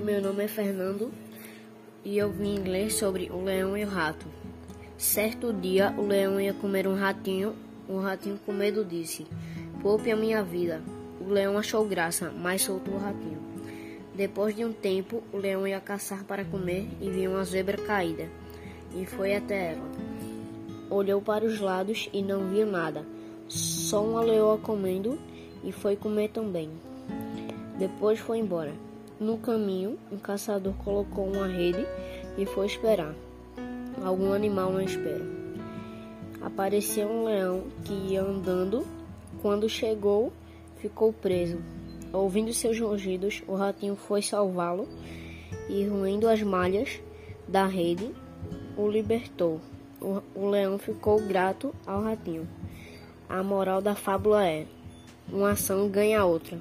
meu nome é Fernando e eu vim ler sobre o leão e o rato. Certo dia, o leão ia comer um ratinho. O ratinho, com medo, disse: Poupe a minha vida. O leão achou graça, mas soltou o ratinho. Depois de um tempo, o leão ia caçar para comer e viu uma zebra caída e foi até ela. Olhou para os lados e não viu nada, só uma leoa comendo e foi comer também. Depois foi embora. No caminho, um caçador colocou uma rede e foi esperar. Algum animal não espera. Apareceu um leão que ia andando. Quando chegou, ficou preso. Ouvindo seus rugidos, o ratinho foi salvá-lo e, ruindo as malhas da rede, o libertou. O, o leão ficou grato ao ratinho. A moral da fábula é: uma ação ganha outra.